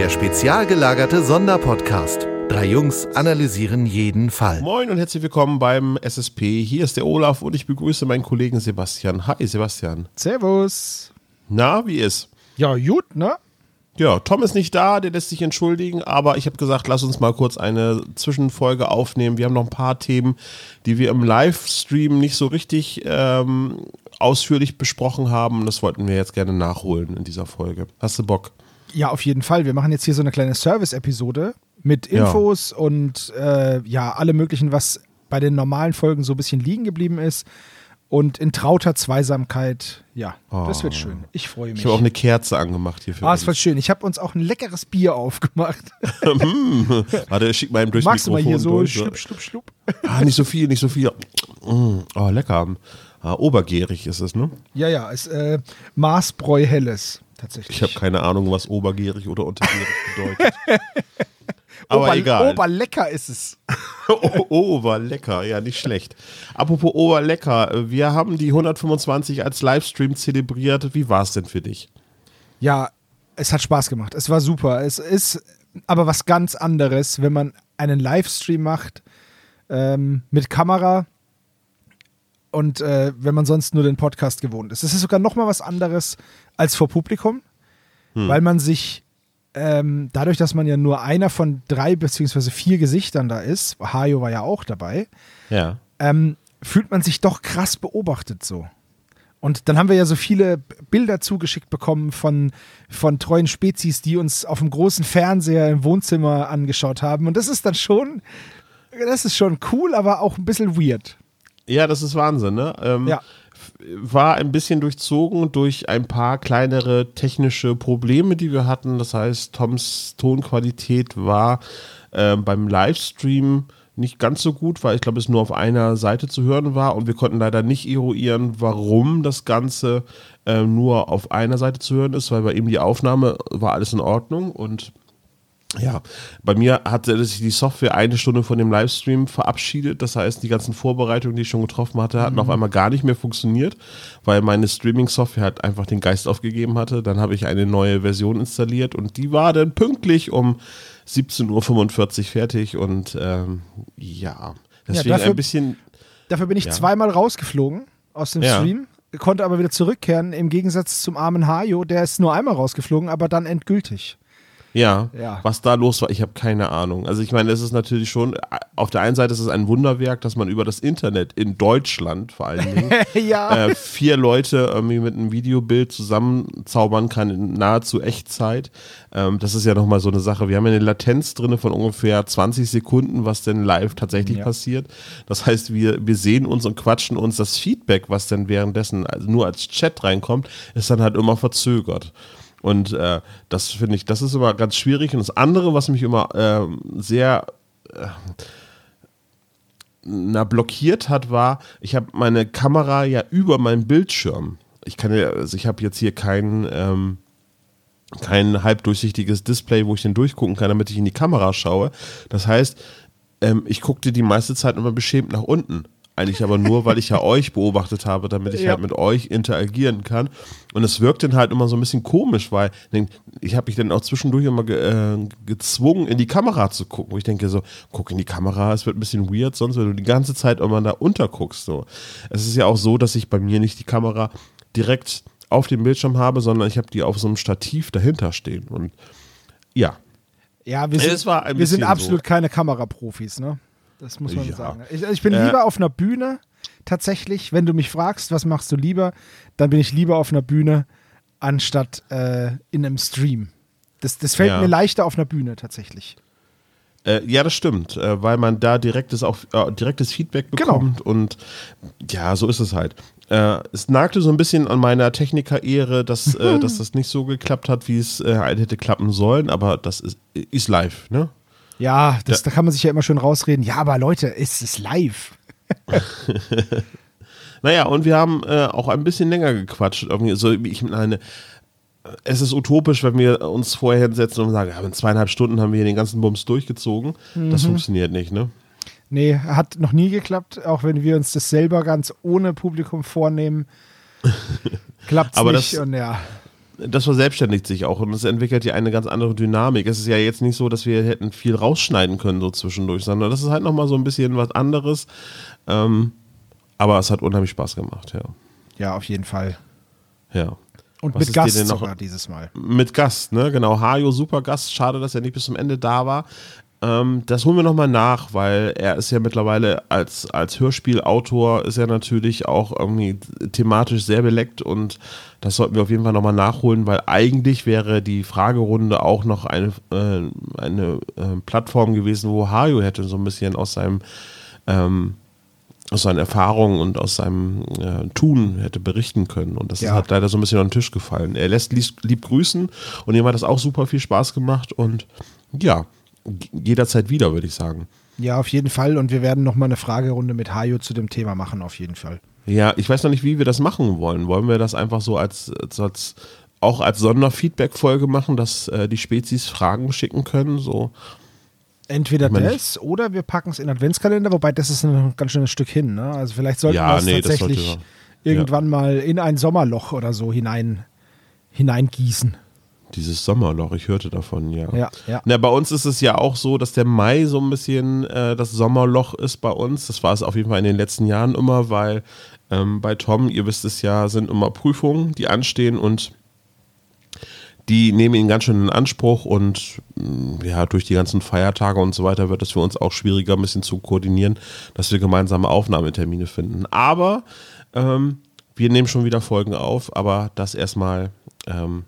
Der spezial gelagerte Sonderpodcast. Drei Jungs analysieren jeden Fall. Moin und herzlich willkommen beim SSP. Hier ist der Olaf und ich begrüße meinen Kollegen Sebastian. Hi Sebastian. Servus. Na, wie ist? Ja, gut, ne? Ja, Tom ist nicht da, der lässt sich entschuldigen, aber ich habe gesagt, lass uns mal kurz eine Zwischenfolge aufnehmen. Wir haben noch ein paar Themen, die wir im Livestream nicht so richtig ähm, ausführlich besprochen haben. Das wollten wir jetzt gerne nachholen in dieser Folge. Hast du Bock? Ja, auf jeden Fall. Wir machen jetzt hier so eine kleine Service-Episode mit Infos ja. und äh, ja, alle möglichen, was bei den normalen Folgen so ein bisschen liegen geblieben ist. Und in trauter Zweisamkeit, ja, oh. das wird schön. Ich freue mich. Ich habe auch eine Kerze angemacht hier für Ah, es wird schön. Ich habe uns auch ein leckeres Bier aufgemacht. Hm. Warte, schick mal eben durchs Magst Mikrofon du mal hier so durch, schlupp, schlupp, schlupp? Ah, nicht so viel, nicht so viel. Mm, oh, lecker. Ah, obergärig ist es, ne? Ja, ja, ist äh, Maßbräu Helles, tatsächlich. Ich habe keine Ahnung, was obergärig oder untergärig bedeutet. Aber Ober, egal. Oberlecker ist es. Oberlecker, ja, nicht schlecht. Apropos Oberlecker, wir haben die 125 als Livestream zelebriert. Wie war es denn für dich? Ja, es hat Spaß gemacht. Es war super. Es ist aber was ganz anderes, wenn man einen Livestream macht ähm, mit Kamera und äh, wenn man sonst nur den Podcast gewohnt ist. Es ist sogar noch mal was anderes als vor Publikum, hm. weil man sich ähm, dadurch, dass man ja nur einer von drei beziehungsweise vier Gesichtern da ist, Hayo war ja auch dabei, ja. ähm, fühlt man sich doch krass beobachtet so. Und dann haben wir ja so viele Bilder zugeschickt bekommen von, von treuen Spezies, die uns auf dem großen Fernseher im Wohnzimmer angeschaut haben. Und das ist dann schon, das ist schon cool, aber auch ein bisschen weird. Ja, das ist Wahnsinn, ne? Ähm, ja war ein bisschen durchzogen durch ein paar kleinere technische Probleme, die wir hatten. Das heißt, Toms Tonqualität war äh, beim Livestream nicht ganz so gut, weil ich glaube, es nur auf einer Seite zu hören war und wir konnten leider nicht eruieren, warum das Ganze äh, nur auf einer Seite zu hören ist, weil bei ihm die Aufnahme war alles in Ordnung und ja, bei mir hatte sich die Software eine Stunde von dem Livestream verabschiedet. Das heißt, die ganzen Vorbereitungen, die ich schon getroffen hatte, hatten mhm. auf einmal gar nicht mehr funktioniert, weil meine Streaming-Software halt einfach den Geist aufgegeben hatte. Dann habe ich eine neue Version installiert und die war dann pünktlich um 17.45 Uhr fertig. Und ähm, ja, deswegen ja, dafür, ein bisschen. Dafür bin ich ja. zweimal rausgeflogen aus dem ja. Stream konnte aber wieder zurückkehren, im Gegensatz zum armen Hajo, der ist nur einmal rausgeflogen, aber dann endgültig. Ja, ja, was da los war, ich habe keine Ahnung. Also ich meine, es ist natürlich schon, auf der einen Seite ist es ein Wunderwerk, dass man über das Internet in Deutschland vor allen Dingen ja. äh, vier Leute irgendwie mit einem Videobild zusammenzaubern kann in nahezu Echtzeit. Ähm, das ist ja nochmal so eine Sache. Wir haben ja eine Latenz drin von ungefähr 20 Sekunden, was denn live tatsächlich ja. passiert. Das heißt, wir, wir sehen uns und quatschen uns. Das Feedback, was dann währenddessen also nur als Chat reinkommt, ist dann halt immer verzögert. Und äh, das finde ich, das ist immer ganz schwierig. Und das andere, was mich immer äh, sehr äh, na, blockiert hat, war, ich habe meine Kamera ja über meinem Bildschirm. Ich kann ja, also ich habe jetzt hier kein, ähm, kein halbdurchsichtiges Display, wo ich den durchgucken kann, damit ich in die Kamera schaue. Das heißt, ähm, ich guckte die meiste Zeit immer beschämt nach unten. Eigentlich aber nur, weil ich ja euch beobachtet habe, damit ich ja. halt mit euch interagieren kann. Und es wirkt dann halt immer so ein bisschen komisch, weil ich habe mich dann auch zwischendurch immer ge äh, gezwungen, in die Kamera zu gucken. Wo ich denke so, guck in die Kamera, es wird ein bisschen weird, sonst wenn du die ganze Zeit immer da unterguckst. So. Es ist ja auch so, dass ich bei mir nicht die Kamera direkt auf dem Bildschirm habe, sondern ich habe die auf so einem Stativ dahinter stehen. Und ja. Ja, wir sind, wir sind absolut so. keine Kameraprofis, ne? Das muss man ja. sagen. Ich, ich bin äh, lieber auf einer Bühne, tatsächlich. Wenn du mich fragst, was machst du lieber, dann bin ich lieber auf einer Bühne, anstatt äh, in einem Stream. Das, das fällt ja. mir leichter auf einer Bühne, tatsächlich. Äh, ja, das stimmt, äh, weil man da direktes, auch, äh, direktes Feedback genau. bekommt genau. und ja, so ist es halt. Äh, es nagte so ein bisschen an meiner Techniker-Ehre, dass, mhm. dass das nicht so geklappt hat, wie es hätte klappen sollen, aber das ist, ist live, ne? Ja, das, ja. da kann man sich ja immer schön rausreden. Ja, aber Leute, ist es live? naja, und wir haben äh, auch ein bisschen länger gequatscht. Irgendwie so, ich meine, es ist utopisch, wenn wir uns vorher hinsetzen und sagen, ja, in zweieinhalb Stunden haben wir hier den ganzen Bums durchgezogen. Mhm. Das funktioniert nicht, ne? Nee, hat noch nie geklappt, auch wenn wir uns das selber ganz ohne Publikum vornehmen. Klappt es nicht das, und ja das verselbstständigt sich auch und es entwickelt ja eine ganz andere Dynamik. Es ist ja jetzt nicht so, dass wir hätten viel rausschneiden können so zwischendurch, sondern das ist halt nochmal so ein bisschen was anderes. Ähm, aber es hat unheimlich Spaß gemacht, ja. Ja, auf jeden Fall. Ja. Und Was mit Gast denn noch- sogar dieses Mal. Mit Gast, ne? Genau. Hajo, super Gast. Schade, dass er nicht bis zum Ende da war. Ähm, das holen wir nochmal nach, weil er ist ja mittlerweile als, als Hörspielautor ist er natürlich auch irgendwie thematisch sehr beleckt und das sollten wir auf jeden Fall nochmal nachholen, weil eigentlich wäre die Fragerunde auch noch eine, äh, eine äh, Plattform gewesen, wo Hajo hätte so ein bisschen aus seinem ähm, aus seinen Erfahrungen und aus seinem äh, Tun hätte berichten können. Und das Ja. halt leider so ein bisschen an den Tisch gefallen. Er lässt lieb, lieb grüßen und ihm hat das auch super viel Spaß gemacht und ja, jederzeit wieder, würde ich sagen. Ja, auf jeden Fall. Und wir werden nochmal eine Fragerunde mit Hajo zu dem Thema machen, auf jeden Fall. Ja, ich weiß noch nicht, wie wir das machen wollen. Wollen wir das einfach so als, als, als auch als Sonderfeedback-Folge machen, dass äh, die Spezies Fragen schicken können? So, Entweder Ich meine, das oder wir packen es in Adventskalender, wobei das ist ein ganz schönes Stück hin. Ne? Also vielleicht sollten Ja, wir es nee, das tatsächlich sollte- irgendwann mal in ein Sommerloch oder so hinein, hineingießen. Dieses Sommerloch, ich hörte davon, ja. Ja, ja. Na, bei uns ist es ja auch so, dass der Mai so ein bisschen äh, das Sommerloch ist bei uns. Das war es auf jeden Fall in den letzten Jahren immer, weil ähm, bei Tom, ihr wisst es ja, sind immer Prüfungen, die anstehen und die nehmen ihn ganz schön in Anspruch und mh, ja, durch die ganzen Feiertage und so weiter wird es für uns auch schwieriger, ein bisschen zu koordinieren, dass wir gemeinsame Aufnahmetermine finden. Aber ähm, wir nehmen schon wieder Folgen auf, aber das erstmal ähm,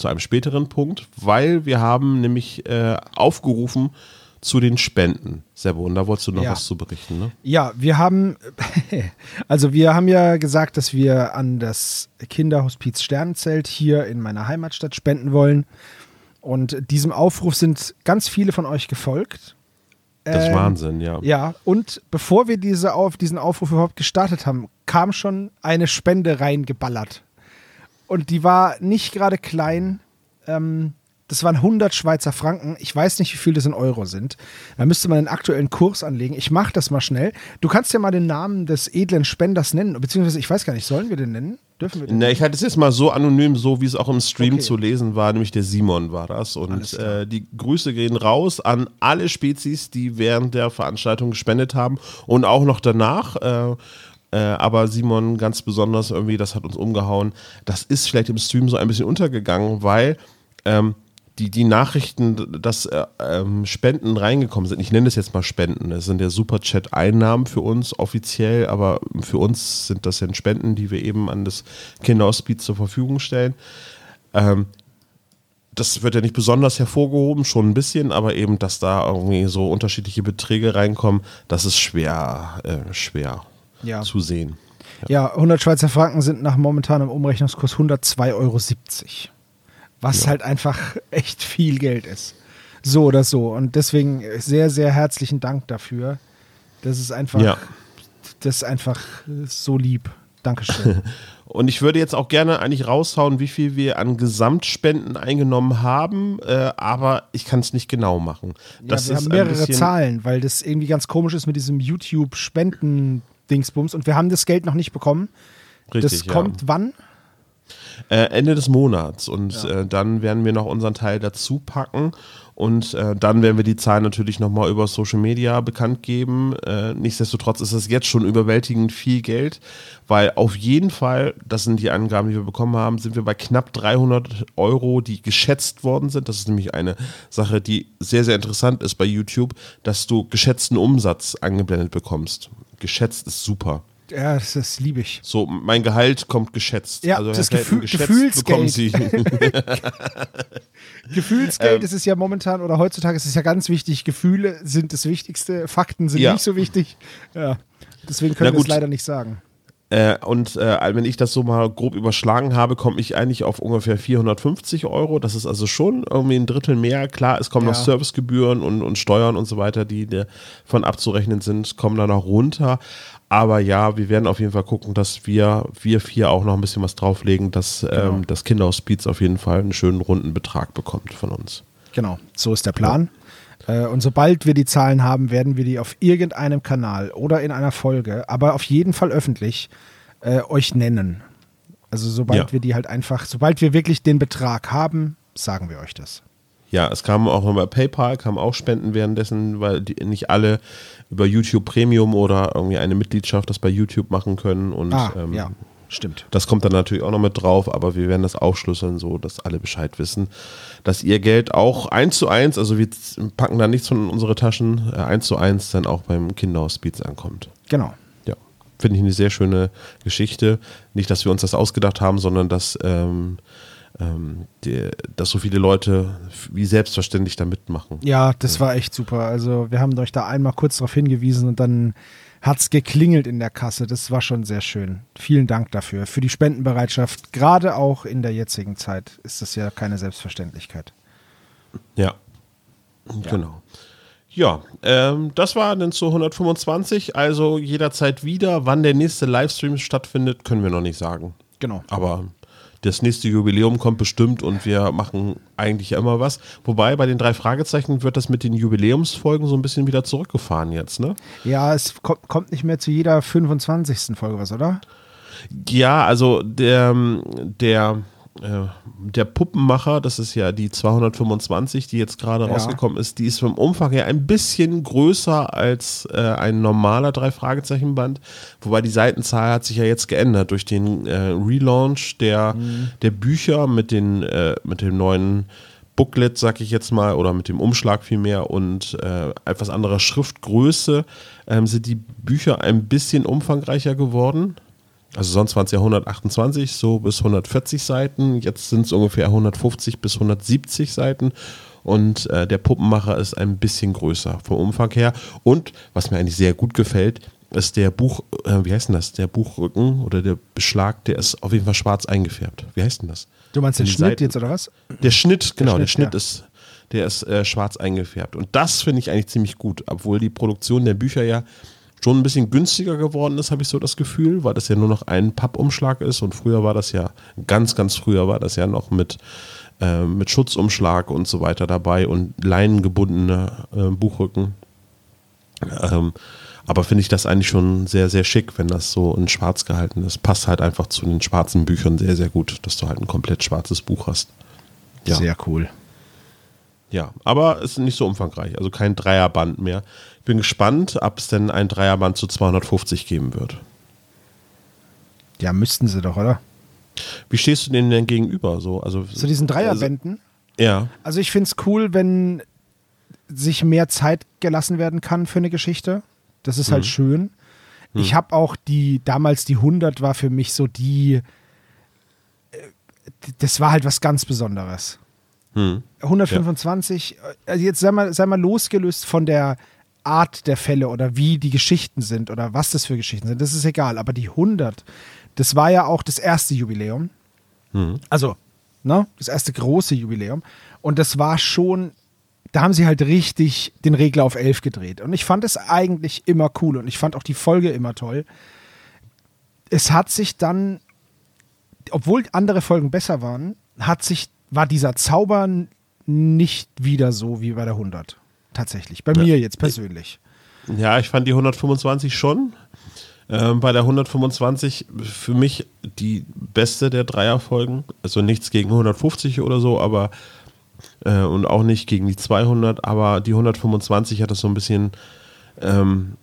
zu einem späteren Punkt, weil wir haben nämlich äh, aufgerufen zu den Spenden. Sebo, und da wolltest du noch Ja. was zu berichten, ne? Ja, wir haben, also wir haben ja gesagt, dass wir an das Kinderhospiz Sternenzelt hier in meiner Heimatstadt spenden wollen. Und diesem Aufruf sind ganz viele von euch gefolgt. Das ist Ähm, Wahnsinn, ja. Ja, und bevor wir diese auf, diesen Aufruf überhaupt gestartet haben, kam schon eine Spende reingeballert. Und die war nicht gerade klein. Ähm, das waren 100 Schweizer Franken. Ich weiß nicht, wie viel das in Euro sind. Da müsste man einen aktuellen Kurs anlegen. Ich mache das mal schnell. Du kannst ja mal den Namen des edlen Spenders nennen. Beziehungsweise, ich weiß gar nicht, sollen wir den nennen? Dürfen wir den Na, ich halte es jetzt mal so anonym, so wie es auch im Stream Okay. zu lesen war, nämlich der Simon war das. Und äh, die Grüße gehen raus an alle Spezies, die während der Veranstaltung gespendet haben und auch noch danach. Äh, äh, aber Simon ganz besonders irgendwie, das hat uns umgehauen. Das ist vielleicht im Stream so ein bisschen untergegangen, weil ähm, die, die Nachrichten, dass äh, ähm, Spenden reingekommen sind, ich nenne es jetzt mal Spenden, das sind ja Superchat-Einnahmen für uns offiziell, aber für uns sind das ja Spenden, die wir eben an das Kinderhospiz zur Verfügung stellen. Ähm, das wird ja nicht besonders hervorgehoben, schon ein bisschen, aber eben, dass da irgendwie so unterschiedliche Beträge reinkommen, das ist schwer, äh, schwer Ja. zu sehen. Ja, 100 Schweizer Franken sind nach momentanem Umrechnungskurs 102,70 Euro. Was halt einfach echt viel Geld ist. So oder so. Und deswegen sehr, sehr herzlichen Dank dafür. Das ist einfach, Ja. das ist einfach so lieb. Dankeschön. Und ich würde jetzt auch gerne eigentlich raushauen, wie viel wir an Gesamtspenden eingenommen haben, äh, aber ich kann es nicht genau machen. Das ja, wir ist haben mehrere Zahlen, weil das irgendwie ganz komisch ist mit diesem YouTube-Spenden-Dingsbums. Und wir haben das Geld noch nicht bekommen. Richtig, das kommt ja. wann? Äh, Ende des Monats und äh, dann werden wir noch unseren Teil dazu packen und äh, dann werden wir die Zahlen natürlich nochmal über Social Media bekannt geben. Äh, nichtsdestotrotz ist es jetzt schon überwältigend viel Geld, weil auf jeden Fall, das sind die Angaben, die wir bekommen haben, sind wir bei knapp 300 Euro, die geschätzt worden sind. Das ist nämlich eine Sache, die sehr, sehr interessant ist bei YouTube, dass du geschätzten Umsatz angeblendet bekommst. Geschätzt ist super. Ja, das, das liebe ich. So, mein Gehalt kommt geschätzt. Ja, also das Gefühl- geschätzt bekommen Gefühlsgeld. Sie. Gefühlsgeld, Ähm. ist ja momentan oder heutzutage ist es ja ganz wichtig. Gefühle sind das Wichtigste, Fakten sind Ja. nicht so wichtig. Ja. Deswegen können wir es leider nicht sagen. Äh, und äh, wenn ich das so mal grob überschlagen habe, komme ich eigentlich auf ungefähr 450 Euro. Das ist also schon irgendwie ein Drittel mehr. Klar, es kommen Ja. noch Servicegebühren und, und Steuern und so weiter, die davon abzurechnen sind, kommen da noch runter. Aber ja, wir werden auf jeden Fall gucken, dass wir, wir vier auch noch ein bisschen was drauflegen, dass Genau. ähm, das Kinderhospiz auf jeden Fall einen schönen runden Betrag bekommt von uns. Genau, so ist der Plan. Äh, und sobald wir die Zahlen haben, werden wir die auf irgendeinem Kanal oder in einer Folge, aber auf jeden Fall öffentlich, äh, euch nennen. Also sobald Ja. wir die halt einfach, sobald wir wirklich den Betrag haben, sagen wir euch das. Ja, es kamen auch noch bei PayPal, kamen auch Spenden währenddessen, weil die nicht alle über YouTube Premium oder irgendwie eine Mitgliedschaft das bei YouTube machen können. Und Ah, ähm, ja, stimmt. das kommt dann natürlich auch noch mit drauf, aber wir werden das aufschlüsseln, so dass alle Bescheid wissen, dass ihr Geld auch eins zu eins, also wir packen da nichts von unsere Taschen, äh, eins zu eins dann auch beim Kinderhospiz ankommt. Genau. Ja, finde ich eine sehr schöne Geschichte. Nicht, dass wir uns das ausgedacht haben, sondern dass, ähm, ähm, die, dass so viele Leute wie selbstverständlich da mitmachen. Ja, das war echt super. Also wir haben euch da einmal kurz darauf hingewiesen und dann hat's geklingelt in der Kasse. Das war schon sehr schön. Vielen Dank dafür. Für die Spendenbereitschaft, gerade auch in der jetzigen Zeit, ist das ja keine Selbstverständlichkeit. Ja, genau. Ja, ähm, das war dann zu 125, also jederzeit wieder. Wann der nächste Livestream stattfindet, können wir noch nicht sagen. Genau. Aber das nächste Jubiläum kommt bestimmt und wir machen eigentlich ja immer was. Wobei bei den drei Fragezeichen wird das mit den Jubiläumsfolgen so ein bisschen wieder zurückgefahren jetzt, ne? Ja, es kommt, kommt nicht mehr zu jeder 25. Folge was, oder? Ja, also der, der, äh, der Puppenmacher, das ist ja die 225, die jetzt gerade Ja. rausgekommen ist, die ist vom Umfang her ein bisschen größer als äh, ein normaler Drei-Fragezeichen-Band. Wobei die Seitenzahl hat sich ja jetzt geändert durch den äh, Relaunch der, der Bücher mit, den, äh, mit dem neuen Booklet, sag ich jetzt mal, oder mit dem Umschlag vielmehr und äh, etwas anderer Schriftgröße ähm, sind die Bücher ein bisschen umfangreicher geworden. Also sonst waren es ja 128, so bis 140 Seiten. Jetzt sind es ungefähr 150 bis 170 Seiten. Und äh, der Puppenmacher ist ein bisschen größer vom Umfang her. Und was mir eigentlich sehr gut gefällt, ist der Buch, äh, wie heißt denn das? Der Buchrücken oder der Beschlag, der ist auf jeden Fall schwarz eingefärbt. Wie heißt denn das? Du meinst den Schnitt Seiten- jetzt, oder was? Der Schnitt, genau, der Schnitt, Schnitt, ja. ist, der ist äh, schwarz eingefärbt. Und das finde ich eigentlich ziemlich gut, obwohl die Produktion der Bücher ja schon ein bisschen günstiger geworden ist, habe ich so das Gefühl, weil das ja nur noch ein Pappumschlag ist und früher war das ja, ganz, ganz früher war das ja noch mit, äh, mit Schutzumschlag und so weiter dabei und leinengebundene äh, Buchrücken. Ähm, aber finde ich das eigentlich schon sehr, sehr schick, wenn das so in schwarz gehalten ist. Passt halt einfach zu den schwarzen Büchern sehr, sehr gut, dass du halt ein komplett schwarzes Buch hast. Ja. Sehr cool. Ja, aber es ist nicht so umfangreich, also kein Dreierband mehr. Ich bin gespannt, ob es denn ein Dreierband zu 250 geben wird. Ja, müssten sie doch, oder? Wie stehst du denen denn gegenüber? So, also, Zu diesen Dreierbänden? ja, Also ich finde es cool, wenn sich mehr Zeit gelassen werden kann für eine Geschichte. Das ist halt schön. Ich habe auch die, damals die 100 war für mich so die, äh, das war halt was ganz Besonderes. Hm. 125, also jetzt sei mal, sei mal losgelöst von der Art der Fälle oder wie die Geschichten sind oder was das für Geschichten sind, das ist egal. Aber die 100, das war ja auch das erste Jubiläum. Also, ne, das erste große Jubiläum. Und das war schon, da haben sie halt richtig den Regler auf 11 gedreht. Und ich fand es eigentlich immer cool und ich fand auch die Folge immer toll. Es hat sich dann, obwohl andere Folgen besser waren, hat sich, war dieser Zauber nicht wieder so wie bei der 100. Tatsächlich. Bei mir jetzt persönlich. ja, ich fand die 125 schon. Ähm, bei der 125 für mich die beste der Dreierfolgen. Also nichts gegen 150 oder so, aber äh, und auch nicht gegen die 200, aber die 125 hat das so ein bisschen, ähm,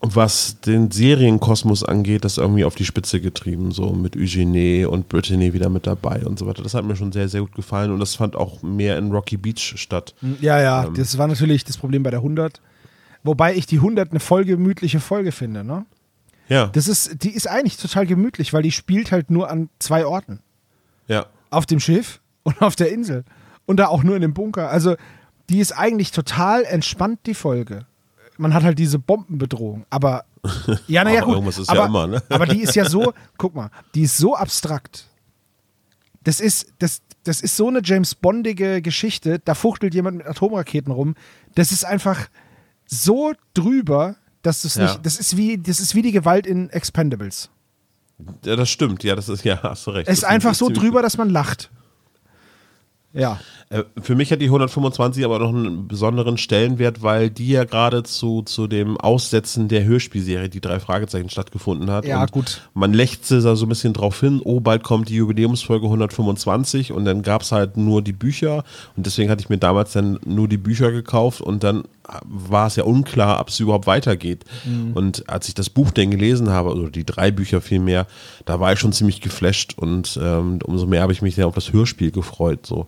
was den Serienkosmos angeht, das irgendwie auf die Spitze getrieben, so mit Eugenie und Brittany wieder mit dabei und so weiter. Das hat mir schon sehr, sehr gut gefallen und das fand auch mehr in Rocky Beach statt. Ja, ja, das war natürlich das Problem bei der 100. Wobei ich die 100 eine voll gemütliche Folge finde, ne? Ja, Das ist, die ist eigentlich total gemütlich, weil die spielt halt nur an zwei Orten. ja, Auf dem Schiff und auf der Insel. Und da auch nur in dem Bunker. Also, die ist eigentlich total entspannt, die Folge. Man hat halt diese Bombenbedrohung. Aber, ja, naja, gut. irgendwas ist ja aber, immer, ne? aber die ist ja so, guck mal, die ist so abstrakt. Das ist, das, das ist so eine James Bondige Geschichte. Da fuchtelt jemand mit Atomraketen rum. Das ist einfach so drüber, dass du es Ja. nicht. Das ist, wie, das ist wie die Gewalt in Expendables. ja, das stimmt. Ja, das ist, ja, hast du recht. Es ist Das einfach so drüber, dass man lacht. Ja. Äh, Für mich hat die 125 aber noch einen besonderen Stellenwert, weil die ja gerade zu, zu dem Aussetzen der Hörspielserie, die drei Fragezeichen, stattgefunden hat. Ja, und gut. Man lächzte da so ein bisschen drauf hin, oh, bald kommt die Jubiläumsfolge 125 und dann gab es halt nur die Bücher und deswegen hatte ich mir damals dann nur die Bücher gekauft und dann war es ja unklar, ob es überhaupt weitergeht. Und als ich das Buch dann gelesen habe, oder die drei Bücher vielmehr, da war ich schon ziemlich geflasht und ähm, umso mehr habe ich mich dann auf das Hörspiel gefreut, so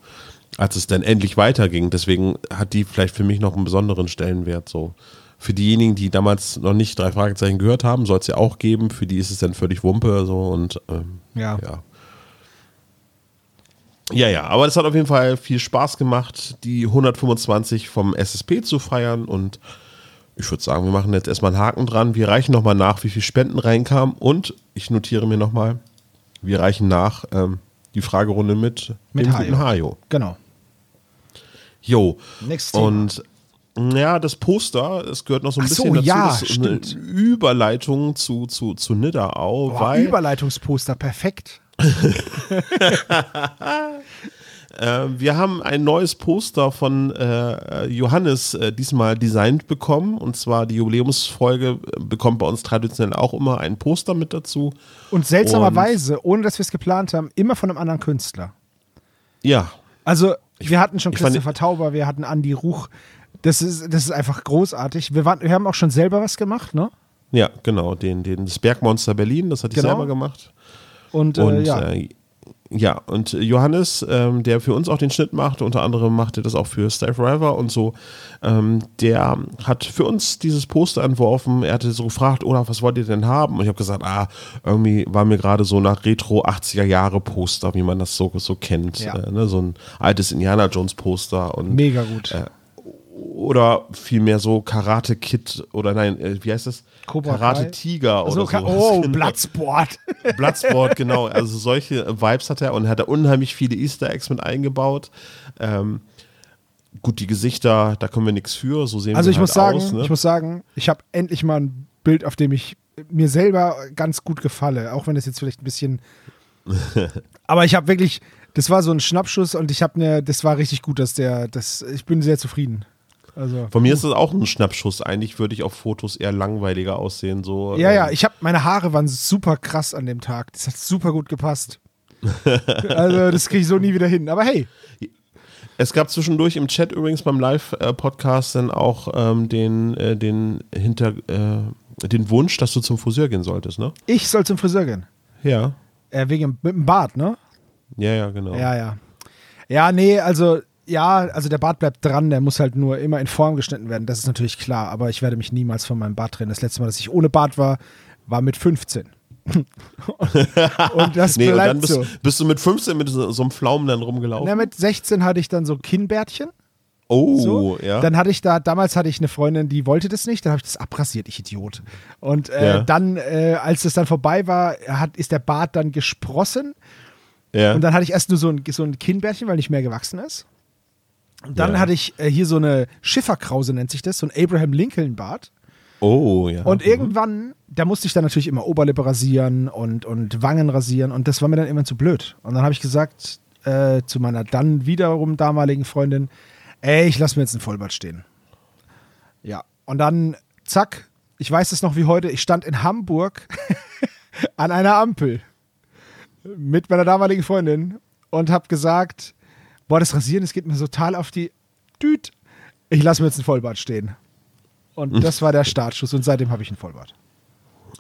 als es dann endlich weiterging. Deswegen hat die vielleicht für mich noch einen besonderen Stellenwert, so. Für diejenigen, die damals noch nicht drei Fragezeichen gehört haben, soll es ja auch geben. Für die ist es dann völlig Wumpe, so und ähm, Ja. ja. Ja, ja, aber es hat auf jeden Fall viel Spaß gemacht, die 125 vom SSP zu feiern und ich würde sagen, wir machen jetzt erstmal einen Haken dran. Wir reichen nochmal nach, wie viel Spenden reinkamen und ich notiere mir nochmal, wir reichen nach ähm, die Fragerunde mit, Mit dem Hajo. guten Hajo. Genau. Jo. Nächstes Thema. Und ja, das Poster, es gehört noch so ein Ach so, bisschen dazu, ja, das ist eine stimmt. Überleitung zu, zu, zu Nidderau, weil Überleitungsposter, perfekt. Äh, wir haben ein neues Poster von äh, Johannes äh, diesmal designt bekommen. Und zwar die Jubiläumsfolge äh, bekommt bei uns traditionell auch immer ein Poster mit dazu. Und seltsamerweise, ohne dass wir es geplant haben, immer von einem anderen Künstler. Ja, Also, wir hatten schon ich fand- Christopher Tauber, wir hatten Andy Ruch. Das ist, das ist einfach großartig. Wir, waren, wir haben auch schon selber was gemacht, ne? ja, genau. Den, den, das Bergmonster Berlin, das hatte ich Genau. selber gemacht. Und, Und äh, ja. äh, ja, und Johannes, ähm, der für uns auch den Schnitt macht, unter anderem macht er das auch für Stay Forever und so, ähm, der hat für uns dieses Poster entworfen. Er hatte so gefragt, oder was wollt ihr denn haben? Und ich habe gesagt, ah, irgendwie war mir gerade so nach Retro 80er Jahre Poster, wie man das so, so kennt. Ja. Äh, ne? So ein altes Indiana Jones Poster und Mega gut. äh, oder vielmehr so Karate Kid oder nein, äh, wie heißt das? Cobra Karate Kai? Tiger so, oder so. oh, Genau. Bloodsport. Bloodsport, genau. Also solche Vibes hat er und hat er unheimlich viele Easter Eggs mit eingebaut. Ähm, gut, die Gesichter, da können wir nichts für, so sehen Also wir ich halt muss sagen, aus. Ne? ich muss sagen, ich habe endlich mal ein Bild, auf dem ich mir selber ganz gut gefalle, auch wenn das jetzt vielleicht ein bisschen. Aber ich habe wirklich, das war so ein Schnappschuss und ich habe mir, das war richtig gut, dass der, das, ich bin sehr zufrieden. Also Von mir ist das auch ein Schnappschuss. Eigentlich würde ich auf Fotos eher langweiliger aussehen. So, ja, ja, ähm, ich habe meine Haare waren super krass an dem Tag. Das hat super gut gepasst. also das kriege ich so nie wieder hin. Aber hey, Es gab zwischendurch im Chat übrigens beim Live-Podcast dann auch ähm, den, äh, den, hinter, äh, den Wunsch, dass du zum Friseur gehen solltest, ne? ich soll zum Friseur gehen. Ja. Äh, wegen mit dem Bart, ne? Ja, ja, genau. Ja, ja. Ja, nee, also ja, also der Bart bleibt dran, der muss halt nur immer in Form geschnitten werden, das ist natürlich klar, aber ich werde mich niemals von meinem Bart trennen. Das letzte Mal, dass ich ohne Bart war, war mit 15. und das Nee, und bleibt dann bist, so. bist du mit 15 mit so, so einem Pflaumen dann rumgelaufen. Na, mit 16 hatte ich dann so Kinnbärtchen. oh, So. ja. Dann hatte ich da, damals hatte ich eine Freundin, die wollte das nicht, dann habe ich das abrasiert, ich Idiot. Und äh, Ja. dann, äh, als das dann vorbei war, hat, ist der Bart dann gesprossen. ja. Und dann hatte ich erst nur so ein, so ein Kinnbärtchen, weil nicht mehr gewachsen ist. Und dann Ja. hatte ich äh, hier so eine Schifferkrause, nennt sich das, so ein Abraham Lincoln Bart. oh, ja. Und irgendwann, da musste ich dann natürlich immer Oberlippe rasieren und, und Wangen rasieren und das war mir dann immer zu blöd. Und dann habe ich gesagt äh, zu meiner dann wiederum damaligen Freundin, ey, ich lasse mir jetzt ein Vollbart stehen. Ja, und dann, zack, ich weiß es noch wie heute, ich stand in Hamburg an einer Ampel mit meiner damaligen Freundin und habe gesagt, boah, das Rasieren, das geht mir total auf die Düt. Ich lasse mir jetzt ein Vollbart stehen. Und das war der Startschuss und seitdem habe ich einen Vollbart.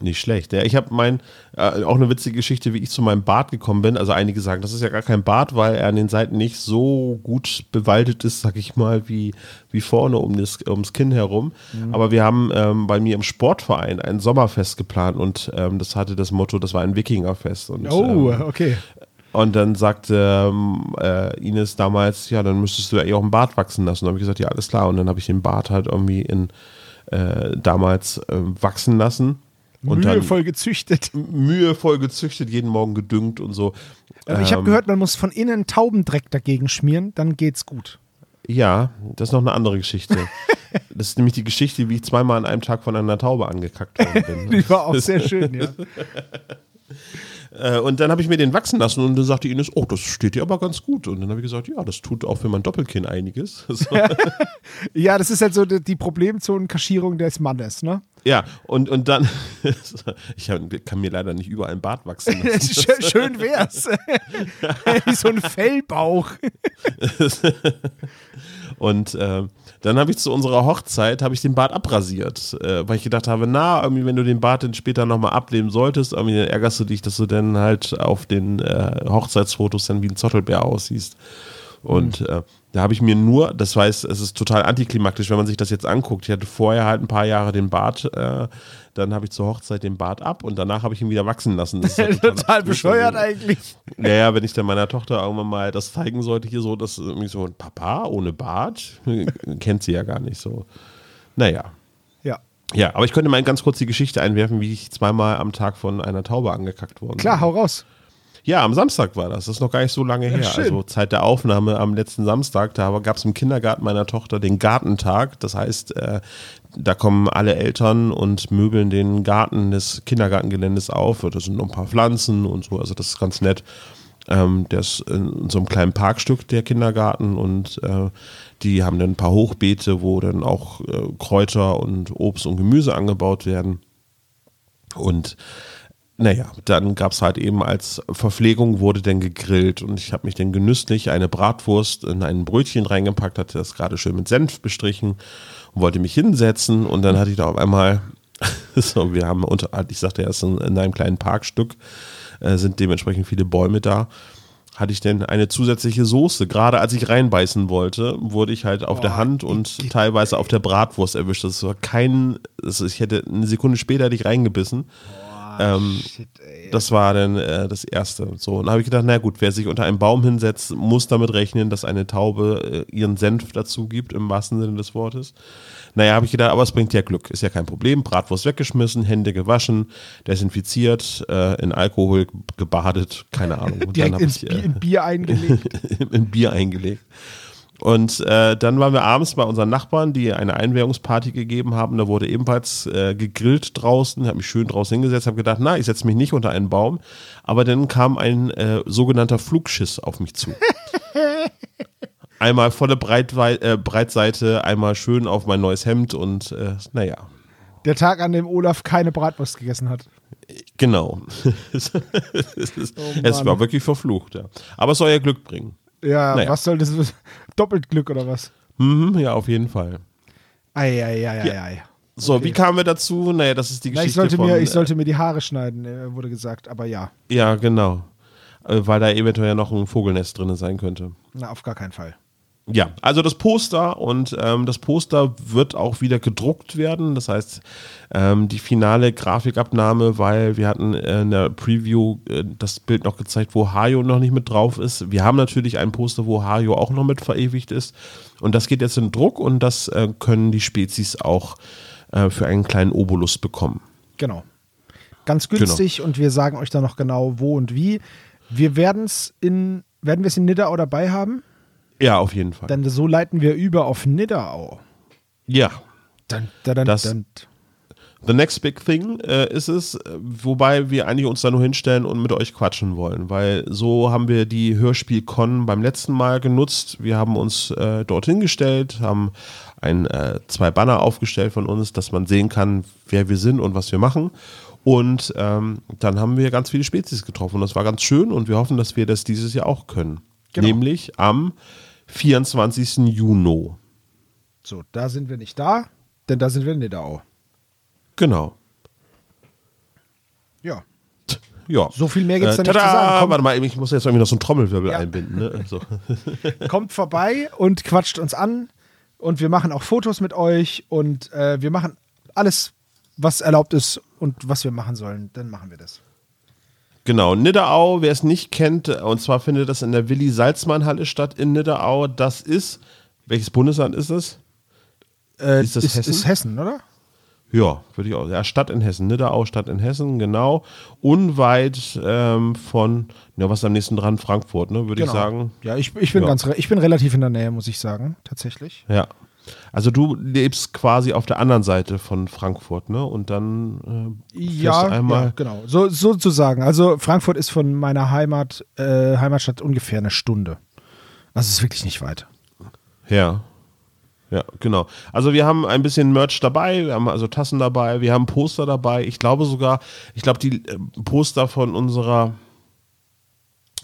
Nicht schlecht. Ja, ich habe mein, äh, auch eine witzige Geschichte, wie ich zu meinem Bart gekommen bin. Also einige sagen, das ist ja gar kein Bart, weil er an den Seiten nicht so gut bewaldet ist, sag ich mal, wie, wie vorne um das, ums Kinn herum. Aber wir haben ähm, bei mir im Sportverein ein Sommerfest geplant und ähm, das hatte das Motto, das war ein Wikingerfest. Und, Oh, ähm, okay. Und dann sagte ähm, äh, Ines damals, ja, dann müsstest du ja eh auch einen Bart wachsen lassen. Und dann habe ich gesagt, ja, alles klar. Und dann habe ich den Bart halt irgendwie in äh, damals äh, wachsen lassen. Und Mühevoll gezüchtet. mühevoll gezüchtet, jeden Morgen gedüngt und so. Aber ich habe Ähm, gehört, man muss von innen Taubendreck dagegen schmieren, dann geht's gut. Ja, das ist noch eine andere Geschichte. das ist nämlich die Geschichte, wie ich zweimal an einem Tag von einer Taube angekackt worden bin. Die war auch sehr schön, ja. Äh, und dann habe ich mir den wachsen lassen und dann sagte Ines, oh, das steht dir aber ganz gut. Und dann habe ich gesagt, ja, das tut auch für mein Doppelkinn einiges. Ja, das ist halt so die, Problemzonenkaschierung des Mannes, ne? ja, und, und dann, ich kann mir leider nicht überall einen Bart wachsen lassen. schön, schön wär's. Wie so ein Fellbauch. Und äh, dann habe ich zu unserer Hochzeit habe ich den Bart abrasiert, äh, weil ich gedacht habe, na, irgendwie, wenn du den Bart dann später nochmal abnehmen solltest, irgendwie dann ärgerst du dich, dass du dann halt auf den äh, Hochzeitsfotos dann wie ein Zottelbär aussiehst. Und äh, da habe ich mir nur, das weiß, es ist total antiklimaktisch, wenn man sich das jetzt anguckt. Ich hatte vorher halt ein paar Jahre den Bart, äh, dann habe ich zur Hochzeit den Bart ab und danach habe ich ihn wieder wachsen lassen. Das ist ja Total abstrus. bescheuert eigentlich. Naja, wenn ich dann meiner Tochter irgendwann mal das zeigen sollte, hier so, dass irgendwie so ein Papa ohne Bart, kennt sie ja gar nicht so. Naja. Ja. Ja, aber ich könnte mal ganz kurz die Geschichte einwerfen, wie ich zweimal am Tag von einer Taube angekackt worden Klar, bin. hau raus. Ja, am Samstag war das. Das ist noch gar nicht so lange her. schön. Also Zeit der Aufnahme am letzten Samstag. Da gab es im Kindergarten meiner Tochter den Gartentag. Das heißt, äh, da kommen alle Eltern und möbeln den Garten des Kindergartengeländes auf. Das sind noch ein paar Pflanzen und so. Also das ist ganz nett. Ähm, der ist in so einem kleinen Parkstück, der Kindergarten. Und äh, die haben dann ein paar Hochbeete, wo dann auch äh, Kräuter und Obst und Gemüse angebaut werden. Und naja, dann gab es halt eben als Verpflegung wurde dann gegrillt und ich habe mich dann genüsslich eine Bratwurst in ein Brötchen reingepackt, hatte das gerade schön mit Senf bestrichen und wollte mich hinsetzen und dann hatte ich da auf einmal, so, wir haben unter, ich sagte erst in, in einem kleinen Parkstück, äh, sind dementsprechend viele Bäume da, hatte ich denn eine zusätzliche Soße. Gerade als ich reinbeißen wollte, wurde ich halt auf der Hand und teilweise auf der Bratwurst erwischt. Das war kein, also ich hätte eine Sekunde später hätte ich reingebissen. Ähm, Shit, ey. das war dann äh, das Erste. So, und da habe ich gedacht, na gut, wer sich unter einem Baum hinsetzt, muss damit rechnen, dass eine Taube äh, ihren Senf dazu gibt, im wahrsten Sinne des Wortes. Naja, habe ich gedacht, aber es bringt ja Glück, ist ja kein Problem. Bratwurst weggeschmissen, Hände gewaschen, desinfiziert, äh, in Alkohol gebadet, keine Ahnung. Und Direkt ins ich, Bier, in Bier eingelegt. in Bier eingelegt. Und äh, dann waren wir abends bei unseren Nachbarn, die eine Einwehrungsparty gegeben haben. Da wurde ebenfalls äh, gegrillt draußen. Habe mich schön draußen hingesetzt, habe gedacht, na, ich setze mich nicht unter einen Baum. Aber dann kam ein äh, sogenannter Flugschiss auf mich zu. einmal volle Breitwei äh, Breitseite, einmal schön auf mein neues Hemd und äh, naja, Der Tag, an dem Olaf keine Bratwurst gegessen hat. genau. es ist- es war wirklich verflucht, ja. Aber es soll ja Glück bringen. Ja, Naja. was soll das? Doppelt Glück oder was? Mhm, ja, auf jeden Fall. Eieieiei. So, wie kamen wir dazu? Naja, das ist die Na, Geschichte ich, sollte von, mir, ich äh, sollte mir die Haare schneiden, äh, wurde gesagt, aber ja. Ja, genau. Äh, Weil da eventuell ja noch ein Vogelnest drin sein könnte. Na, auf gar keinen Fall. Ja, also das Poster und ähm, das Poster wird auch wieder gedruckt werden. Das heißt, ähm, die finale Grafikabnahme, weil wir hatten in der Preview äh, das Bild noch gezeigt, wo Hajo noch nicht mit drauf ist. Wir haben natürlich ein Poster, wo Hajo auch noch mit verewigt ist. Und das geht jetzt in Druck und das äh, können die Spezies auch äh, für einen kleinen Obolus bekommen. Genau. Ganz günstig und wir sagen euch dann noch genau wo und wie. Wir werden es in, werden wir es in Nidderau dabei haben? Ja, auf jeden Fall. Denn so leiten wir über auf Nidderau. ja, Dun, dun, dun, Das-. The next big thing äh, ist es, wobei wir eigentlich uns da nur hinstellen und mit euch quatschen wollen, weil so haben wir die Hörspiel-Con beim letzten Mal genutzt. Wir haben uns äh, dorthin gestellt, haben ein, äh, zwei Banner aufgestellt von uns, dass man sehen kann, wer wir sind und was wir machen. Und ähm, dann haben wir ganz viele Spezies getroffen. Das war ganz schön und wir hoffen, dass wir das dieses Jahr auch können. Genau. Nämlich am 24. Juni. So, da sind wir nicht da, denn da sind wir in Nidderau. Genau. Ja. Ja. So viel mehr gibt's äh, da nicht zu sagen. Komm. Warte mal, ich muss jetzt irgendwie noch so einen Trommelwirbel Ja. einbinden. Ne? So. Kommt vorbei und quatscht uns an und wir machen auch Fotos mit euch und äh, wir machen alles, was erlaubt ist und was wir machen sollen. Dann machen wir das. Genau, Nidderau, wer es nicht kennt, und zwar findet das in der Willi-Salzmann-Halle statt in Nidderau. Das ist, welches Bundesland ist es? Äh, Ist das ist, Hessen? ist Hessen, oder? Ja, würde ich auch. Ja, Stadt in Hessen. Nidderau, Stadt in Hessen, genau. Unweit ähm, von, ja, was ist am nächsten dran? Frankfurt, ne, würde ich sagen. Ja, ich, ich, bin Ja. ganz, ich bin relativ in der Nähe, muss ich sagen, tatsächlich. Ja. Also du lebst quasi auf der anderen Seite von Frankfurt, ne? Und dann äh, ja, einmal. Ja, genau. So, sozusagen. Also Frankfurt ist von meiner Heimat, äh, Heimatstadt ungefähr eine Stunde. Also es ist wirklich nicht weit. Ja. Ja, genau. Also wir haben ein bisschen Merch dabei, wir haben also Tassen dabei, wir haben Poster dabei. Ich glaube sogar, ich glaube die äh, Poster von unserer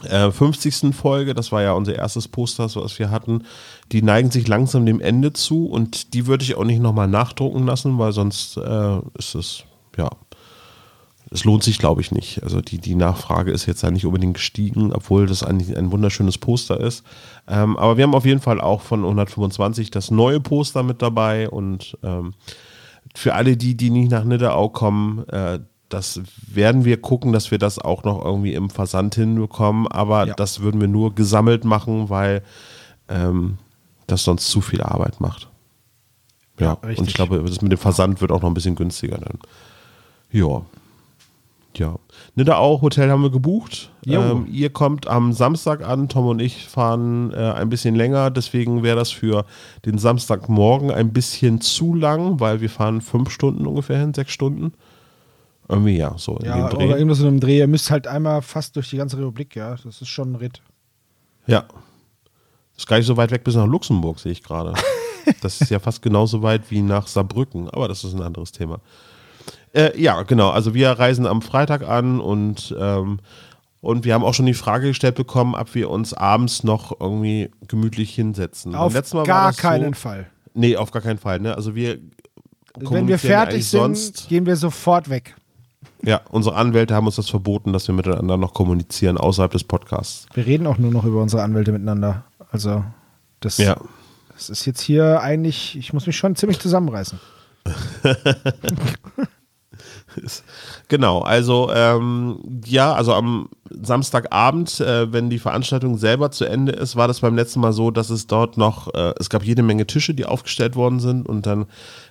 äh, 50. Folge, das war ja unser erstes Poster, was wir hatten, die neigen sich langsam dem Ende zu und die würde ich auch nicht nochmal nachdrucken lassen, weil sonst äh, ist es, ja, es lohnt sich, glaube ich, nicht. Also die, die Nachfrage ist jetzt ja nicht unbedingt gestiegen, obwohl das eigentlich ein wunderschönes Poster ist. Ähm, aber wir haben auf jeden Fall auch von 125 das neue Poster mit dabei und ähm, für alle die, die nicht nach Nidderau kommen, äh, das werden wir gucken, dass wir das auch noch irgendwie im Versand hinbekommen, aber ja. das würden wir nur gesammelt machen, weil ähm, das sonst zu viel Arbeit macht. Ja, ja und ich glaube, das mit dem Versand wird auch noch ein bisschen günstiger dann. Ja. Ja. Nidderau Hotel haben wir gebucht. Ähm, ihr kommt am Samstag an. Tom und ich fahren äh, ein bisschen länger. Deswegen wäre das für den Samstagmorgen ein bisschen zu lang, weil wir fahren fünf Stunden ungefähr hin, sechs Stunden. Irgendwie ja, so in ja, dem Dreh. Oder irgendwas in einem Dreh. Ihr müsst halt einmal fast durch die ganze Republik, ja. Das ist schon ein Ritt. Ja. Das ist gar nicht so weit weg bis nach Luxemburg, sehe ich gerade. das ist ja fast genauso weit wie nach Saarbrücken, aber das ist ein anderes Thema. Äh, ja, genau. Also wir reisen am Freitag an und, ähm, und wir haben auch schon die Frage gestellt bekommen, ob wir uns abends noch irgendwie gemütlich hinsetzen. Auf gar keinen so, Fall. Nee, auf gar keinen Fall. Ne? Also wir wenn wir fertig sind, gehen wir sofort weg. Ja, unsere Anwälte haben uns das verboten, dass wir miteinander noch kommunizieren außerhalb des Podcasts. Wir reden auch nur noch über unsere Anwälte miteinander. Also das, ja. das ist jetzt hier eigentlich, ich muss mich schon ziemlich zusammenreißen. genau, also ähm, ja, also am Samstagabend, äh, wenn die Veranstaltung selber zu Ende ist, war das beim letzten Mal so, dass es dort noch, äh, es gab jede Menge Tische, die aufgestellt worden sind und dann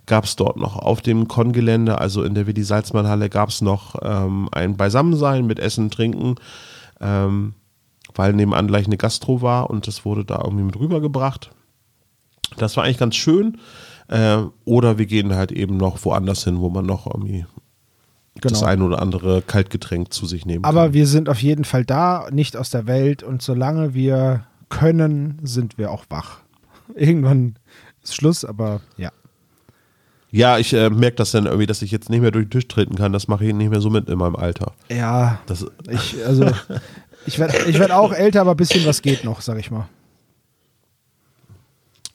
gab es dort noch auf dem Kongelände, also in der Willi Salzmann Halle, gab es noch ähm, ein Beisammensein mit Essen, Trinken, ähm, weil nebenan gleich eine Gastro war und das wurde da irgendwie mit rübergebracht. Das war eigentlich ganz schön. Äh, oder wir gehen halt eben noch woanders hin, wo man noch irgendwie genau. das ein oder andere Kaltgetränk zu sich nehmen Aber kann. wir sind auf jeden Fall da, nicht aus der Welt und solange wir können, sind wir auch wach. Irgendwann ist Schluss, aber ja. Ja, ich äh, merke das dann irgendwie, dass ich jetzt nicht mehr durch den Tisch treten kann. Das mache ich nicht mehr so mit in meinem Alter. Ja, das, ich, also ich werde ich werd auch älter, aber ein bisschen was geht noch, sag ich mal.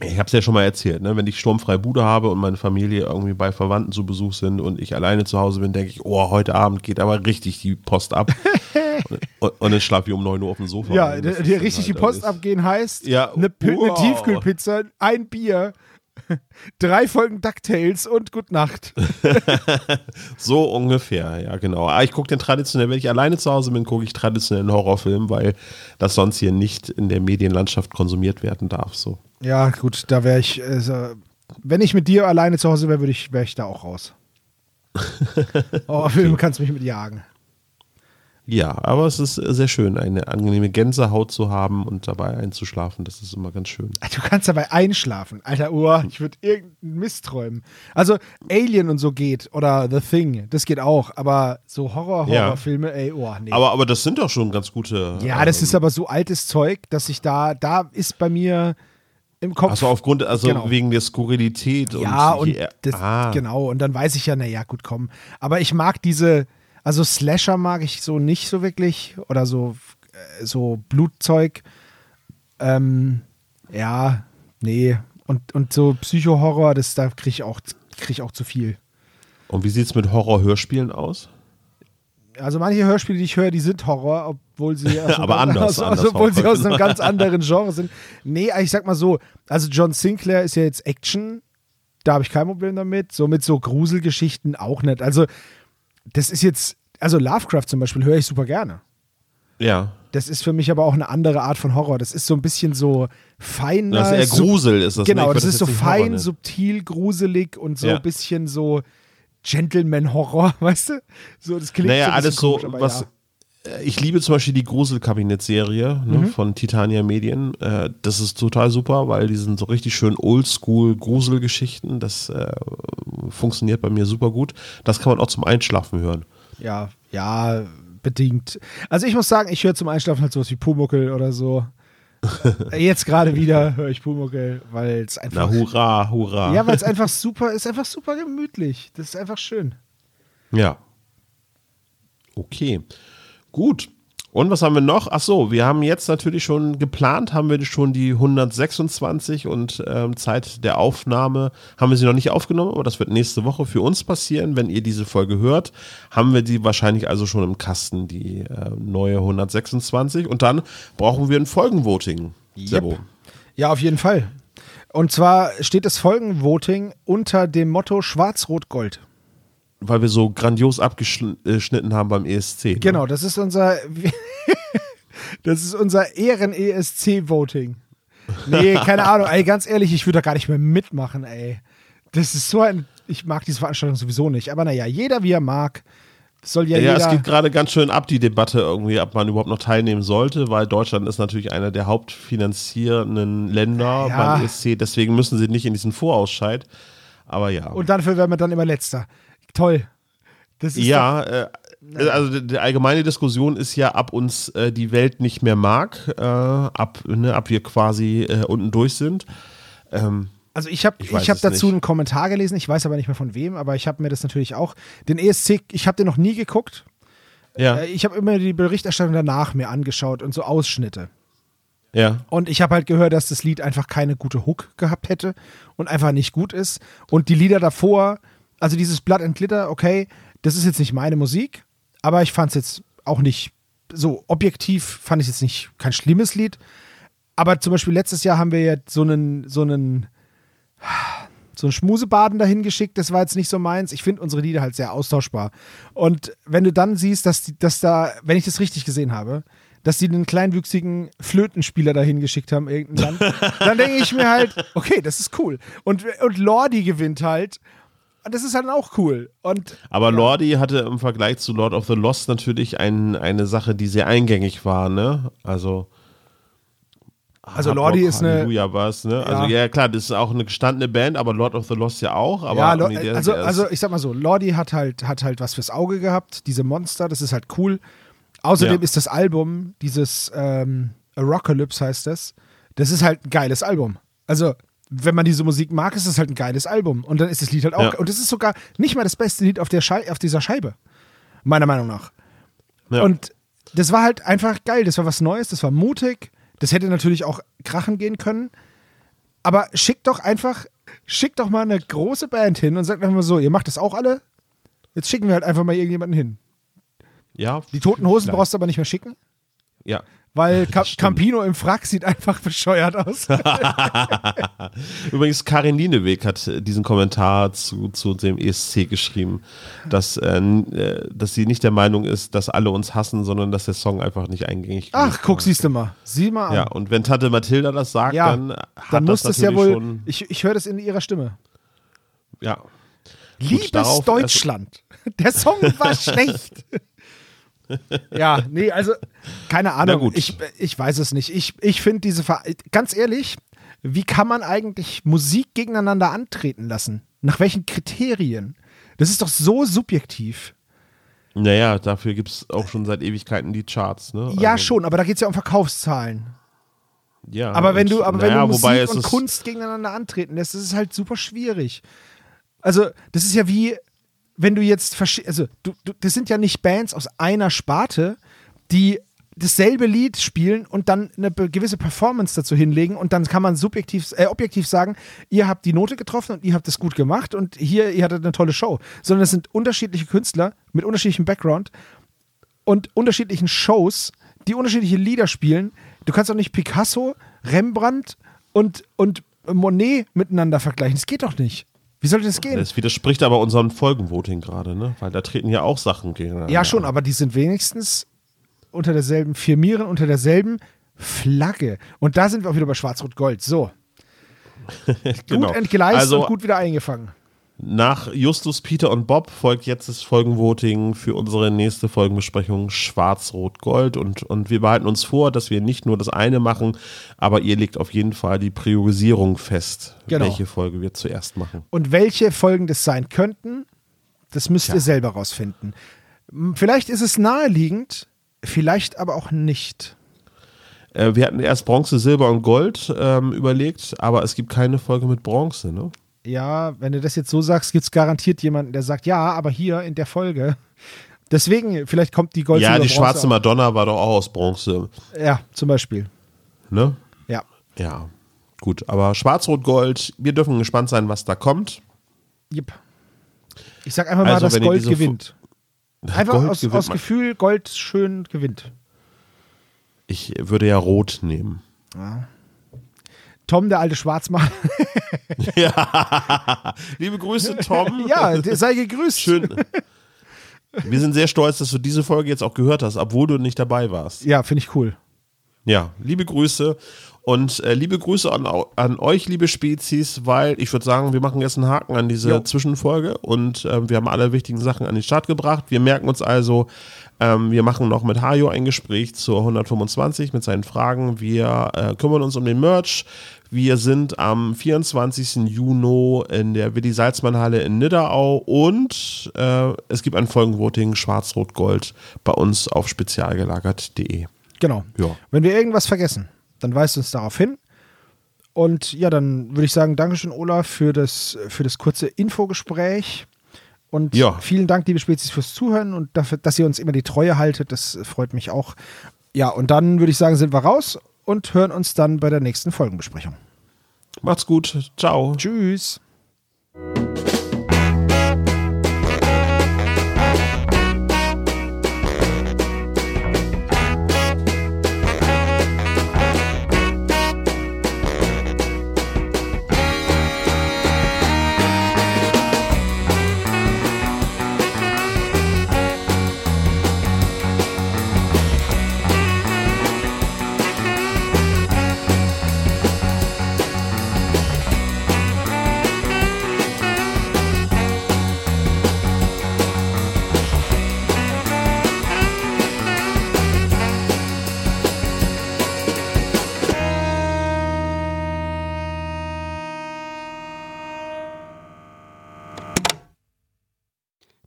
Ich habe es ja schon mal erzählt, ne? wenn ich sturmfreie Bude habe und meine Familie irgendwie bei Verwandten zu Besuch sind und ich alleine zu Hause bin, denke ich, oh, heute Abend geht aber richtig die Post ab. und, und, dann schlafe ich um 9 Uhr auf dem Sofa. Ja, der, richtig halt die Post abgehen heißt, ja, eine, wow. eine Tiefkühlpizza, ein Bier, drei Folgen DuckTales und Good Nacht. so ungefähr, ja, genau. Aber ah, ich gucke den traditionell, wenn ich alleine zu Hause bin, gucke ich traditionell einen Horrorfilm, weil das sonst hier nicht in der Medienlandschaft konsumiert werden darf. So. Ja, gut, da wäre ich, also, wenn ich mit dir alleine zu Hause wäre, würde ich, wäre ich da auch raus. oh, Film kannst mich mit jagen. Ja, aber es ist sehr schön, eine angenehme Gänsehaut zu haben und dabei einzuschlafen. Das ist immer ganz schön. Du kannst dabei einschlafen. Alter, Uhr, ich würde irgendeinen Mist träumen. Also Alien und so geht oder The Thing, das geht auch. Aber so Horror-Horrorfilme, ja. ey, oh, nee. Aber, aber das sind doch schon ganz gute. Ja, das ähm, ist aber so altes Zeug, dass ich da, da ist bei mir im Kopf. Also aufgrund, also genau. wegen der Skurrilität ja, und, und das, ah. genau. Und dann weiß ich ja, naja, gut, komm. Aber ich mag diese, also Slasher mag ich so nicht so wirklich oder so, äh, so Blutzeug. Ähm, ja, nee. Und, und so Psycho-Horror, das, da kriege ich, auch, krieg ich auch zu viel. Und wie sieht es mit Horror-Hörspielen aus? Also manche Hörspiele, die ich höre, die sind Horror, obwohl sie aber anders, aus, anders obwohl sie aus einem ganz anderen Genre sind. Nee, ich sag mal so, also John Sinclair ist ja jetzt Action, da habe ich kein Problem damit. So mit so Gruselgeschichten auch nicht. Also das ist jetzt, also Lovecraft zum Beispiel höre ich super gerne. Ja. Das ist für mich aber auch eine andere Art von Horror. Das ist so ein bisschen so feiner. Das ist eher Grusel, ist das Genau, das, das ist so fein, subtil, gruselig und so ja. ein bisschen so Gentleman-Horror, weißt du? So, das klingt naja, so alles komisch, so, was, äh, ich liebe zum Beispiel die Gruselkabinett-Serie ne, Mhm. von Titania Medien. Äh, das ist total super, weil die sind so richtig schön Oldschool-Gruselgeschichten. Das äh, funktioniert bei mir super gut. Das kann man auch zum Einschlafen hören. Ja, ja, bedingt. Also ich muss sagen, ich höre zum Einschlafen halt sowas wie Pumuckel oder so. Jetzt gerade wieder höre ich Pumuckel, weil es Na, einfach. hurra, hurra. ja, weil es einfach super ist, einfach super gemütlich. Das ist einfach schön. Ja. Okay. Gut. Und was haben wir noch? Ach so, wir haben jetzt natürlich schon geplant, haben wir schon die 126 und ähm, Zeit der Aufnahme haben wir sie noch nicht aufgenommen, aber das wird nächste Woche für uns passieren. Wenn ihr diese Folge hört, haben wir die wahrscheinlich also schon im Kasten, die äh, neue 126. Und dann brauchen wir ein Folgenvoting. Sebo. Ja, auf jeden Fall. Und zwar steht das Folgenvoting unter dem Motto Schwarz-Rot-Gold. Weil wir so grandios abgeschnitten haben beim ESC. Ne? Genau, das ist unser das ist unser Ehren-ESC-Voting. Nee, keine Ahnung, ey, ganz ehrlich, ich würde da gar nicht mehr mitmachen, ey. Das ist so ein. Ich mag diese Veranstaltung sowieso nicht. Aber naja, jeder wie er mag. Soll ja, Ja, jeder. es geht gerade ganz schön ab, die Debatte irgendwie, ob man überhaupt noch teilnehmen sollte, weil Deutschland ist natürlich einer der hauptfinanzierenden Länder Ja. beim ESC, deswegen müssen sie nicht in diesen Vorausscheid. Aber ja. Und dafür werden wir dann immer letzter. Toll. Das ist ja, äh, also die, die allgemeine Diskussion ist ja, ab uns äh, die Welt nicht mehr mag, äh, ab, ne, ab wir quasi äh, unten durch sind. Ähm, Also ich habe Ich ich hab dazu nicht. einen Kommentar gelesen, ich weiß aber nicht mehr von wem, aber ich habe mir das natürlich auch. Den ESC, ich habe den noch nie geguckt. ja, Äh, Ich habe immer die Berichterstattung danach mir angeschaut und so Ausschnitte. ja. Und ich habe halt gehört, dass das Lied einfach keine gute Hook gehabt hätte und einfach nicht gut ist. Und die Lieder davor, also dieses Blood and Glitter, okay, das ist jetzt nicht meine Musik, aber ich fand es jetzt auch nicht so objektiv, fand ich jetzt nicht kein schlimmes Lied. Aber zum Beispiel letztes Jahr haben wir ja so einen, so einen, so einen Schmusebaden dahin geschickt, das war jetzt nicht so meins. Ich finde unsere Lieder halt sehr austauschbar. Und wenn du dann siehst, dass, die, dass da, wenn ich das richtig gesehen habe, dass die einen kleinwüchsigen Flötenspieler dahin geschickt haben, irgendein Land, dann denke ich mir halt, okay, das ist cool. Und, und Lordi gewinnt halt. Und das ist halt auch cool. Und Aber Lordi hatte im Vergleich zu Lord of the Lost natürlich ein, eine Sache, die sehr eingängig war, ne? Also. Also Hard Lordi Rock, ist eine- Halleluja war's, ne? Also Ja. ja klar, das ist auch eine gestandene Band, aber Lord of the Lost ja auch. Aber ja, nee, der- also, der also ich sag mal so, Lordi hat halt, hat halt was fürs Auge gehabt, diese Monster, das ist halt cool. Außerdem Ja. ist das Album, dieses ähm, Arocalypse heißt das, das ist halt ein geiles Album. Also, wenn man diese Musik mag, ist es halt ein geiles Album. Und dann ist das Lied halt auch. Ja. Und es ist sogar nicht mal das beste Lied auf, der Schei auf dieser Scheibe. Meiner Meinung nach. ja. Und das war halt einfach geil. Das war was Neues, das war mutig. Das hätte natürlich auch krachen gehen können. Aber schickt doch einfach, schickt doch mal eine große Band hin und sagt einfach mal so, ihr macht das auch alle? Jetzt schicken wir halt einfach mal irgendjemanden hin. ja, Die toten Hosen Vielleicht. brauchst du aber nicht mehr schicken, ja. Weil stimmt. Campino im Frack sieht einfach bescheuert aus. Übrigens, Karin Lieneweg hat äh, diesen Kommentar zu, zu dem ESC geschrieben, dass, äh, äh, dass sie nicht der Meinung ist, dass alle uns hassen, sondern dass der Song einfach nicht eingängig Ach, genug guck, war. sieh mal. Sieh mal an. Ja, und wenn Tante Mathilda das sagt, Ja, dann hat Dann muss das das ja wohl. schon. Ich, ich höre das in ihrer Stimme. Ja. Liebes darauf- Deutschland. Der Song war schlecht. ja, nee, also keine Ahnung. gut. Ich, ich weiß es nicht. Ich, ich finde diese Ver ganz ehrlich, wie kann man eigentlich Musik gegeneinander antreten lassen? Nach welchen Kriterien? Das ist doch so subjektiv. Naja, dafür gibt es auch schon seit Ewigkeiten die Charts, ne? ja, Also, schon, aber da geht es ja um Verkaufszahlen. Ja, Aber wenn du, aber wenn naja, du Musik und Kunst gegeneinander antreten lässt, das ist halt super schwierig. Also, das ist ja wie, wenn du jetzt, also, du, du, das sind ja nicht Bands aus einer Sparte, die dasselbe Lied spielen und dann eine gewisse Performance dazu hinlegen und dann kann man subjektiv, äh, objektiv sagen, ihr habt die Note getroffen und ihr habt es gut gemacht und hier, ihr hattet eine tolle Show. Sondern es sind unterschiedliche Künstler mit unterschiedlichem Background und unterschiedlichen Shows, die unterschiedliche Lieder spielen. Du kannst doch nicht Picasso, Rembrandt und, und Monet miteinander vergleichen. Das geht doch nicht. Wie soll das gehen? Das widerspricht aber unserem Folgenvoting gerade, ne? Weil da treten ja auch Sachen gegeneinander. Ja, schon, an. aber die sind wenigstens unter derselben, firmieren unter derselben Flagge. Und da sind wir auch wieder bei Schwarz-Rot-Gold. So, genau. gut entgleist also, und gut wieder eingefangen. Nach Justus, Peter und Bob folgt jetzt das Folgenvoting für unsere nächste Folgenbesprechung Schwarz-Rot-Gold. Und, und wir behalten uns vor, dass wir nicht nur das eine machen, aber ihr legt auf jeden Fall die Priorisierung fest, Genau. welche Folge wir zuerst machen. Und welche Folgen das sein könnten, das müsst Tja. ihr selber rausfinden. Vielleicht ist es naheliegend, vielleicht aber auch nicht. Äh, wir hatten erst Bronze, Silber und Gold ähm, überlegt, aber es gibt keine Folge mit Bronze, ne? Ja, wenn du das jetzt so sagst, gibt es garantiert jemanden, der sagt, ja, aber hier in der Folge. Deswegen, vielleicht kommt die Gold ja, die schwarze auch. Madonna war doch auch aus Bronze, Ja, zum Beispiel. ne? Ja. Ja, gut. Aber Schwarz-Rot-Gold, wir dürfen gespannt sein, was da kommt. Yep. Ich sag einfach mal, Also, dass Gold gewinnt. Einfach Gold aus, gewinnt aus. Gefühl, Gold schön gewinnt. Ich würde ja Rot nehmen. Tom, der alte Schwarzmann. Liebe Grüße, Tom. ja, sei gegrüßt. Schön. Wir sind sehr stolz, dass du diese Folge jetzt auch gehört hast, obwohl du nicht dabei warst. Ja, finde ich cool. Ja, liebe Grüße und äh, liebe Grüße an, an euch, liebe Spezies, weil ich würde sagen, wir machen jetzt einen Haken an diese Jo. Zwischenfolge und ähm, wir haben alle wichtigen Sachen an den Start gebracht. Wir merken uns also, ähm, wir machen noch mit Hajo ein Gespräch zur 125 mit seinen Fragen. Wir äh, kümmern uns um den Merch. Wir sind am 24. Juni in der Willi Salzmann Halle in Nidderau und äh, es gibt ein Folgenvoting Schwarz-Rot-Gold bei uns auf spezialgelagert.de. Genau. Ja. Wenn wir irgendwas vergessen, dann weist uns darauf hin. Und ja, dann würde ich sagen, Dankeschön, Olaf, für das, für das kurze Infogespräch. Und Ja. vielen Dank, liebe Spezies, fürs Zuhören und dafür, dass ihr uns immer die Treue haltet. Das freut mich auch. Ja, und dann würde ich sagen, sind wir raus und hören uns dann bei der nächsten Folgenbesprechung. Macht's gut. Ciao. Tschüss.